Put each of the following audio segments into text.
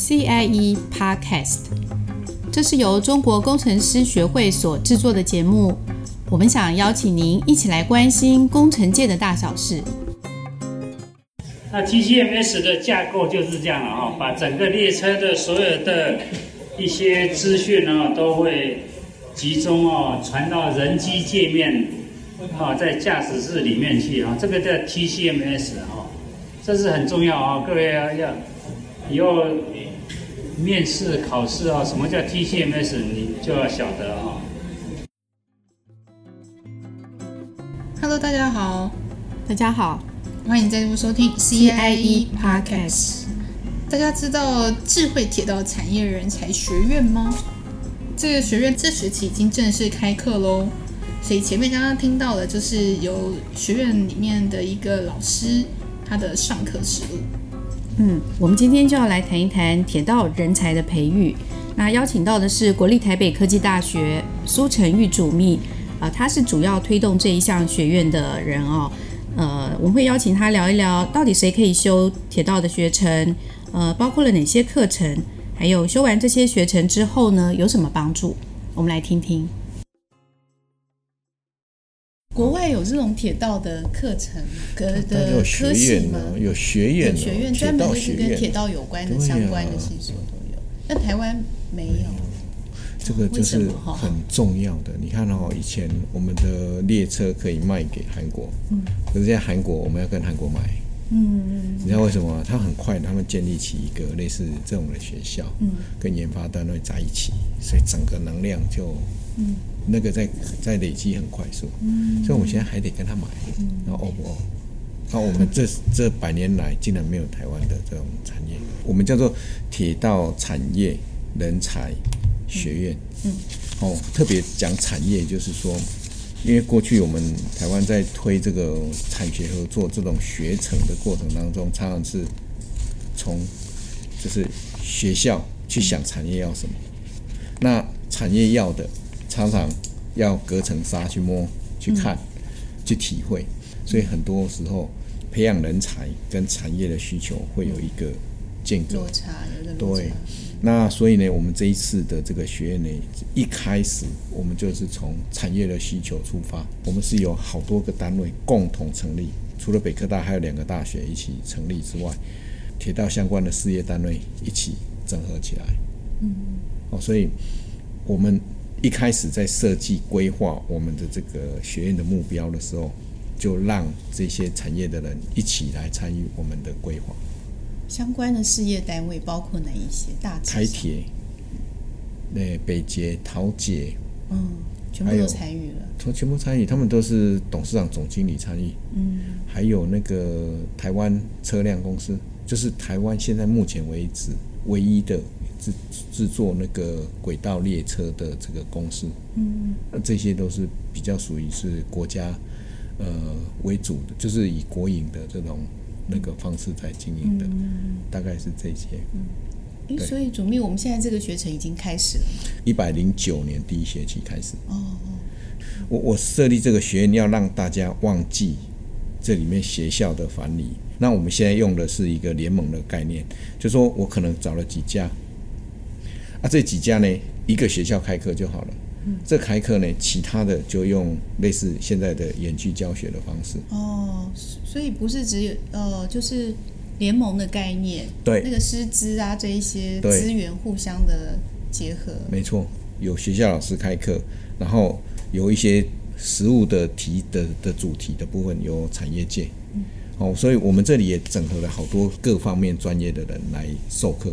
CIE Podcast，这是由中国工程师学会所制作的节目。我们想邀请您一起来关心工程界的大小事。那 TCMS 的架构就是这样了啊，把整个列车的所有的一些资讯呢，都会集中哦传到人机界面啊，在驾驶室里面去啊，这个叫 TCMS 啊，这是很重要啊，各位要要以后面试考试啊，什么叫 TCMS，你就要晓得啊。Hello，大家好，大家好。欢迎再度收听 CIE Podcast。大家知道智慧铁道产业人才学院吗？这个学院这学期已经正式开课喽。所以前面刚刚听到的就是由学院里面的一个老师他的上课实录。嗯，我们今天就要来谈一谈铁道人才的培育。那邀请到的是国立台北科技大学苏成玉主秘啊，他是主要推动这一项学院的人哦。呃，我们会邀请他聊一聊，到底谁可以修铁道的学程？呃，包括了哪些课程？还有修完这些学程之后呢，有什么帮助？我们来听听。国外有这种铁道的课程，的的科系吗？有学院，有学院专门就是跟铁道有关的相关的系所都有。那台湾没有。这个就是很重要的。你看哦，以前我们的列车可以卖给韩国，嗯，可是现在韩国我们要跟韩国买，嗯嗯，你知道为什么？他很快他们建立起一个类似这种的学校，嗯，跟研发单位在一起，所以整个能量就，嗯，那个在在累积很快速，嗯，所以我们现在还得跟他买，嗯，然后哦不哦，那我们这这百年来竟然没有台湾的这种产业，我们叫做铁道产业人才。学院，嗯，哦，特别讲产业，就是说，因为过去我们台湾在推这个产学合作这种学程的过程当中，常常是从就是学校去想产业要什么，那产业要的常常要隔层纱去摸、去看、去体会，所以很多时候培养人才跟产业的需求会有一个间隔，落差，有点落差，对。那所以呢，我们这一次的这个学院呢，一开始我们就是从产业的需求出发，我们是有好多个单位共同成立，除了北科大还有两个大学一起成立之外，铁道相关的事业单位一起整合起来。嗯，哦，所以我们一开始在设计规划我们的这个学院的目标的时候，就让这些产业的人一起来参与我们的规划。相关的事业单位包括哪一些？大台铁、那北捷、桃捷，嗯，全部都参与了。从全部参与，他们都是董事长、总经理参与。嗯，还有那个台湾车辆公司，就是台湾现在目前为止唯一的制制作那个轨道列车的这个公司。嗯，那这些都是比较属于是国家呃为主的，就是以国营的这种。那个方式在经营的，嗯、大概是这些。嗯，所以主秘，我们现在这个学程已经开始了。一百零九年第一学期开始。哦哦。我我设立这个学院，要让大家忘记这里面学校的藩篱。那我们现在用的是一个联盟的概念，就是说我可能找了几家，啊，这几家呢，一个学校开课就好了。嗯、这开课呢，其他的就用类似现在的远距教学的方式。哦，所以不是只有呃，就是联盟的概念。对。那个师资啊，这一些资源互相的结合。没错，有学校老师开课，然后有一些实物的题的的主题的部分有产业界。嗯。哦，所以我们这里也整合了好多各方面专业的人来授课。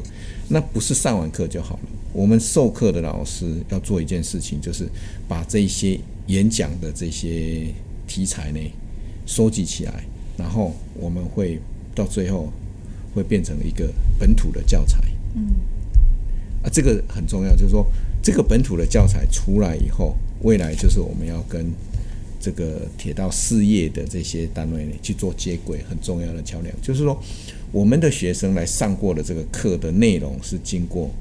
那不是上完课就好了。我们授课的老师要做一件事情，就是把这些演讲的这些题材呢收集起来，然后我们会到最后会变成一个本土的教材。嗯，啊，这个很重要，就是说这个本土的教材出来以后，未来就是我们要跟这个铁道事业的这些单位呢去做接轨，很重要的桥梁。就是说，我们的学生来上过的这个课的内容是经过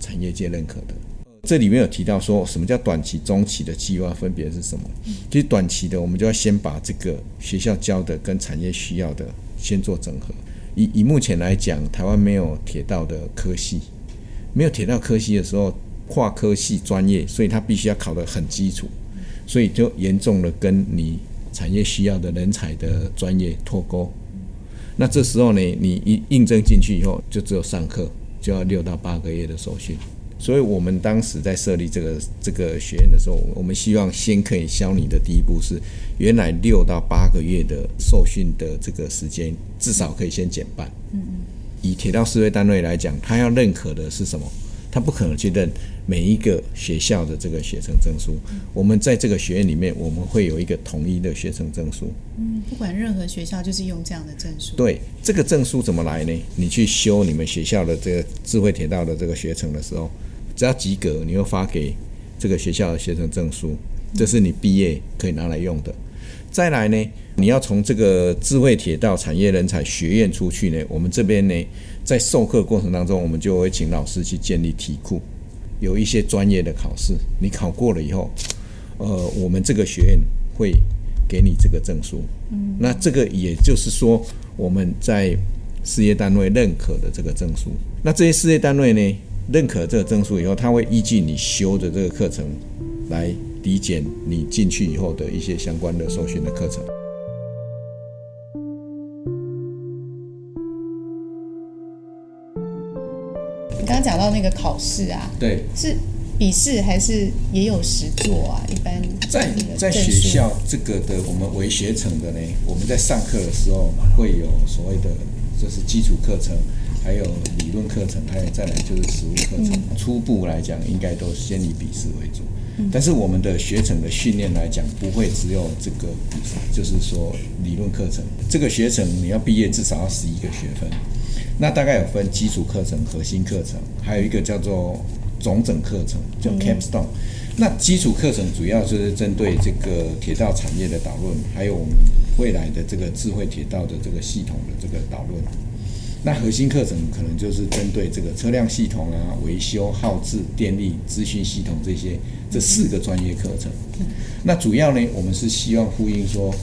产业界认可的。这里面有提到说什么叫短期、中期的计划分别是什么？其实短期的，我们就要先把这个学校教的跟产业需要的先做整合。以以目前来讲，台湾没有铁道的科系，没有铁道科系的时候，跨科系专业，所以他必须要考得很基础，所以就严重的跟你产业需要的人才的专业脱钩。那这时候呢，你一应征进去以后，就只有上课，就要六到八个月的受训。所以我们当时在设立这个这个学院的时候，我们希望先可以教你的第一步是，原来六到八个月的受训的这个时间，至少可以先减半。嗯嗯。以铁道事业单位来讲，他要认可的是什么？他不可能去认每一个学校的这个学生证书。我们在这个学院里面，我们会有一个统一的学生证书。嗯，不管任何学校，就是用这样的证书。对，这个证书怎么来呢？你去修你们学校的这个智慧铁道的这个学程的时候。只要及格，你又发给这个学校的学生证书，这是你毕业可以拿来用的。再来呢，你要从这个智慧铁道产业人才学院出去呢，我们这边呢，在授课过程当中，我们就会请老师去建立题库，有一些专业的考试，你考过了以后，呃，我们这个学院会给你这个证书。嗯，那这个也就是说，我们在事业单位认可的这个证书。那这些事业单位呢，认可这个证书以后，他会依据你修的这个课程来抵减你进去以后的一些相关的受训的课程。讲到那个考试啊，对，是笔试还是也有实作啊？一般在在学校这个的我们为学程的呢，我们在上课的时候会有所谓的就是基础课程。还有理论课程，还有再来就是实务课程。初步来讲，应该都先以笔试为主。但是我们的学程的训练来讲，不会只有这个，就是说理论课程。这个学程你要毕业至少要十一个学分。那大概有分基础课程、核心课程，还有一个叫做总整课程，叫 Capstone。那基础课程主要就是针对这个铁道产业的导论，还有我们未来的这个智慧铁道的这个系统的这个导论。那核心课程可能就是针对这个车辆系统啊、维修、耗资、电力、资讯系统这些这四个专业课程。那主要呢，我们是希望呼应说，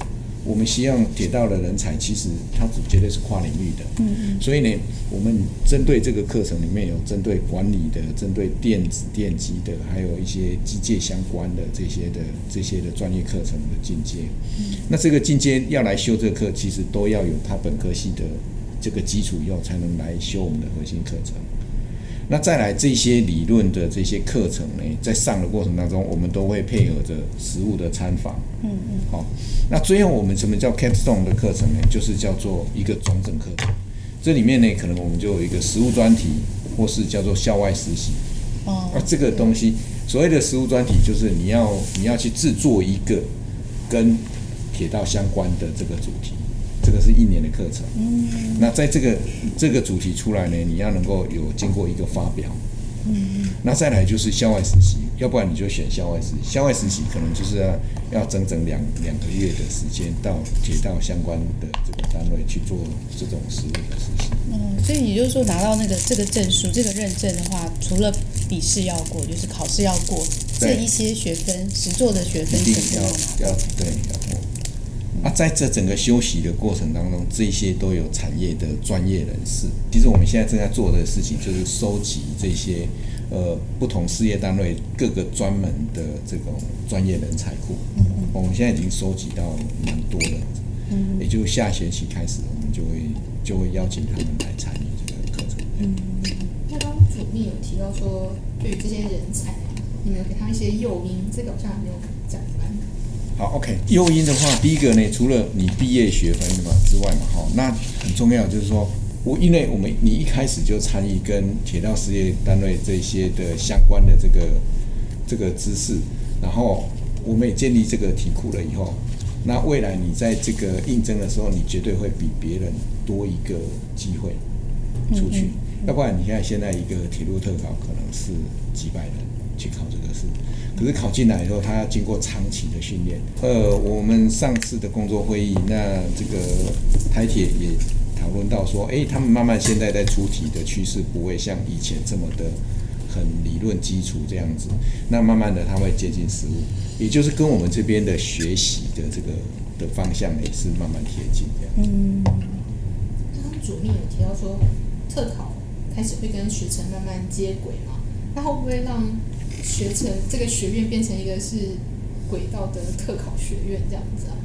我们希望铁道的人才其实它绝对是跨领域的。嗯嗯。所以呢，我们针对这个课程里面有针对管理的、针对电子电机的，还有一些机械相关的这些的这些的专业课程的进阶。那这个进阶要来修这个课，其实都要有他本科系的。这个基础以后，才能来修我们的核心课程。那再来这些理论的这些课程呢，在上的过程当中，我们都会配合着实物的参访。嗯嗯。好，那最后我们什么叫 capstone 的课程呢？就是叫做一个总整课程。这里面呢，可能我们就有一个实物专题，或是叫做校外实习。哦。而这个东西，所谓的实物专题，就是你要你要去制作一个跟铁道相关的这个主题。这个是一年的课程，嗯，那在这个这个主题出来呢，你要能够有经过一个发表，嗯，那再来就是校外实习，要不然你就选校外实习。校外实习可能就是要要整整两两个月的时间到铁道相关的这个单位去做这种实务的实习。嗯，所以也就是说拿到那个这个证书这个认证的话，除了笔试要过，就是考试要过，这一些学分实作的学分一定要要对要过。啊，在这整个休息的过程当中，这些都有产业的专业人士。其实我们现在正在做的事情，就是收集这些呃不同事业单位各个专门的这种专业人才库。嗯嗯。我们现在已经收集到蛮多的，嗯，也就下学期开始，我们就会就会邀请他们来参与这个课程。嗯，那刚主秘有提到说，对于这些人才，你们给他一些诱因，这个好像还没有。好，OK。诱因的话，第一个呢，除了你毕业学分嘛之外嘛，哈，那很重要就是说，我因为我们你一开始就参与跟铁道事业单位这些的相关的这个这个知识，然后我们也建立这个题库了以后，那未来你在这个应征的时候，你绝对会比别人多一个机会出去。要不然你看现在一个铁路特考可能是几百人去考这个试。可是考进来以后，他要经过长期的训练。呃，我们上次的工作会议，那这个台铁也讨论到说，哎，他们慢慢现在在出题的趋势不会像以前这么的很理论基础这样子。那慢慢的，他会接近实务，也就是跟我们这边的学习的这个的方向也是慢慢贴近这样。嗯。主秘有提到说，特考开始会跟学程慢慢接轨嘛？那会不会让学程这个学院变成一个是轨道的特考学院这样子啊？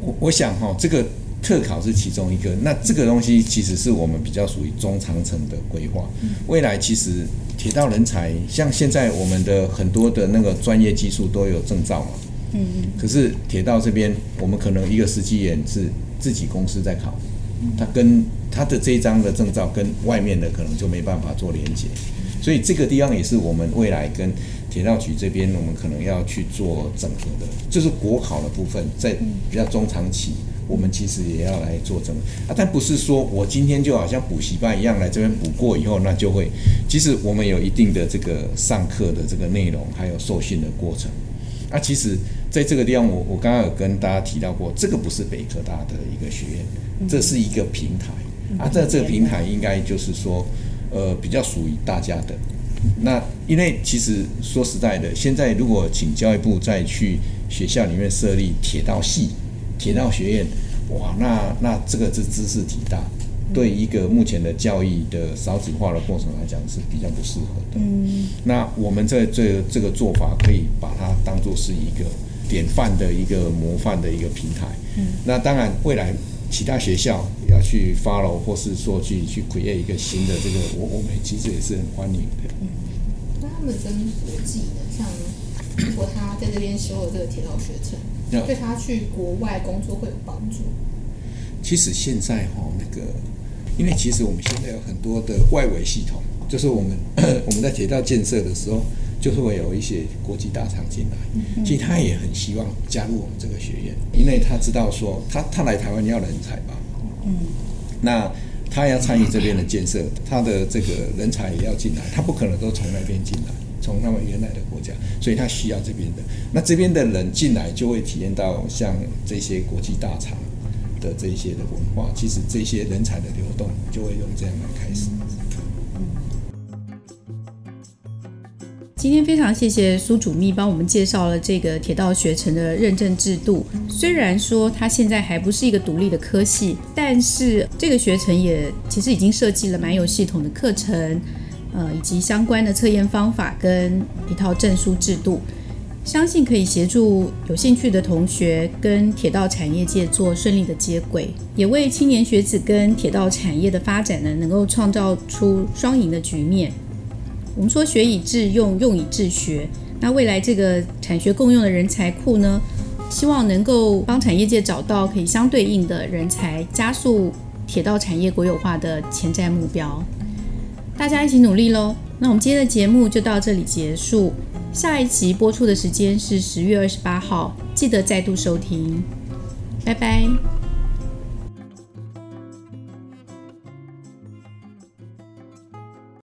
我我想哈，这个特考是其中一个，那这个东西其实是我们比较属于中长程的规划。未来其实铁道人才，像现在我们的很多的那个专业技术都有证照嘛。嗯嗯。可是铁道这边，我们可能一个司机员是自己公司在考，他跟他的这一张的证照跟外面的可能就没办法做连接，所以这个地方也是我们未来跟。铁道局这边，我们可能要去做整合的，就是国考的部分，在比较中长期，我们其实也要来做整合啊。但不是说我今天就好像补习班一样来这边补过以后，那就会。其实我们有一定的这个上课的这个内容，还有受训的过程。啊，其实在这个地方，我我刚刚有跟大家提到过，这个不是北科大的一个学院，这是一个平台啊。这这个平台应该就是说，呃，比较属于大家的。那因为其实说实在的，现在如果请教育部再去学校里面设立铁道系、铁道学院，哇，那那这个是知识体大，对一个目前的教育的少子化的过程来讲是比较不适合的。嗯，那我们在这这个做法可以把它当做是一个典范的一个模范的一个平台。嗯，那当然未来。其他学校要去 follow，或是说去去 create 一个新的这个，我我们其实也是很欢迎的。嗯，那他们跟国际的，像如果他在这边修了这个铁道学程，对他去国外工作会有帮助？其实现在哈，那个，因为其实我们现在有很多的外围系统，就是我们 我们在铁道建设的时候。就是会有一些国际大厂进来，其实他也很希望加入我们这个学院，因为他知道说他他来台湾要人才吧，嗯，那他要参与这边的建设，他的这个人才也要进来，他不可能都从那边进来，从他们原来的国家，所以他需要这边的，那这边的人进来就会体验到像这些国际大厂的这些的文化，其实这些人才的流动就会用这样来开始。今天非常谢谢苏主秘帮我们介绍了这个铁道学程的认证制度。虽然说它现在还不是一个独立的科系，但是这个学程也其实已经设计了蛮有系统的课程，呃，以及相关的测验方法跟一套证书制度，相信可以协助有兴趣的同学跟铁道产业界做顺利的接轨，也为青年学子跟铁道产业的发展呢，能够创造出双赢的局面。我们说学以致用，用以治学。那未来这个产学共用的人才库呢，希望能够帮产业界找到可以相对应的人才，加速铁道产业国有化的潜在目标。大家一起努力喽！那我们今天的节目就到这里结束。下一期播出的时间是十月二十八号，记得再度收听。拜拜。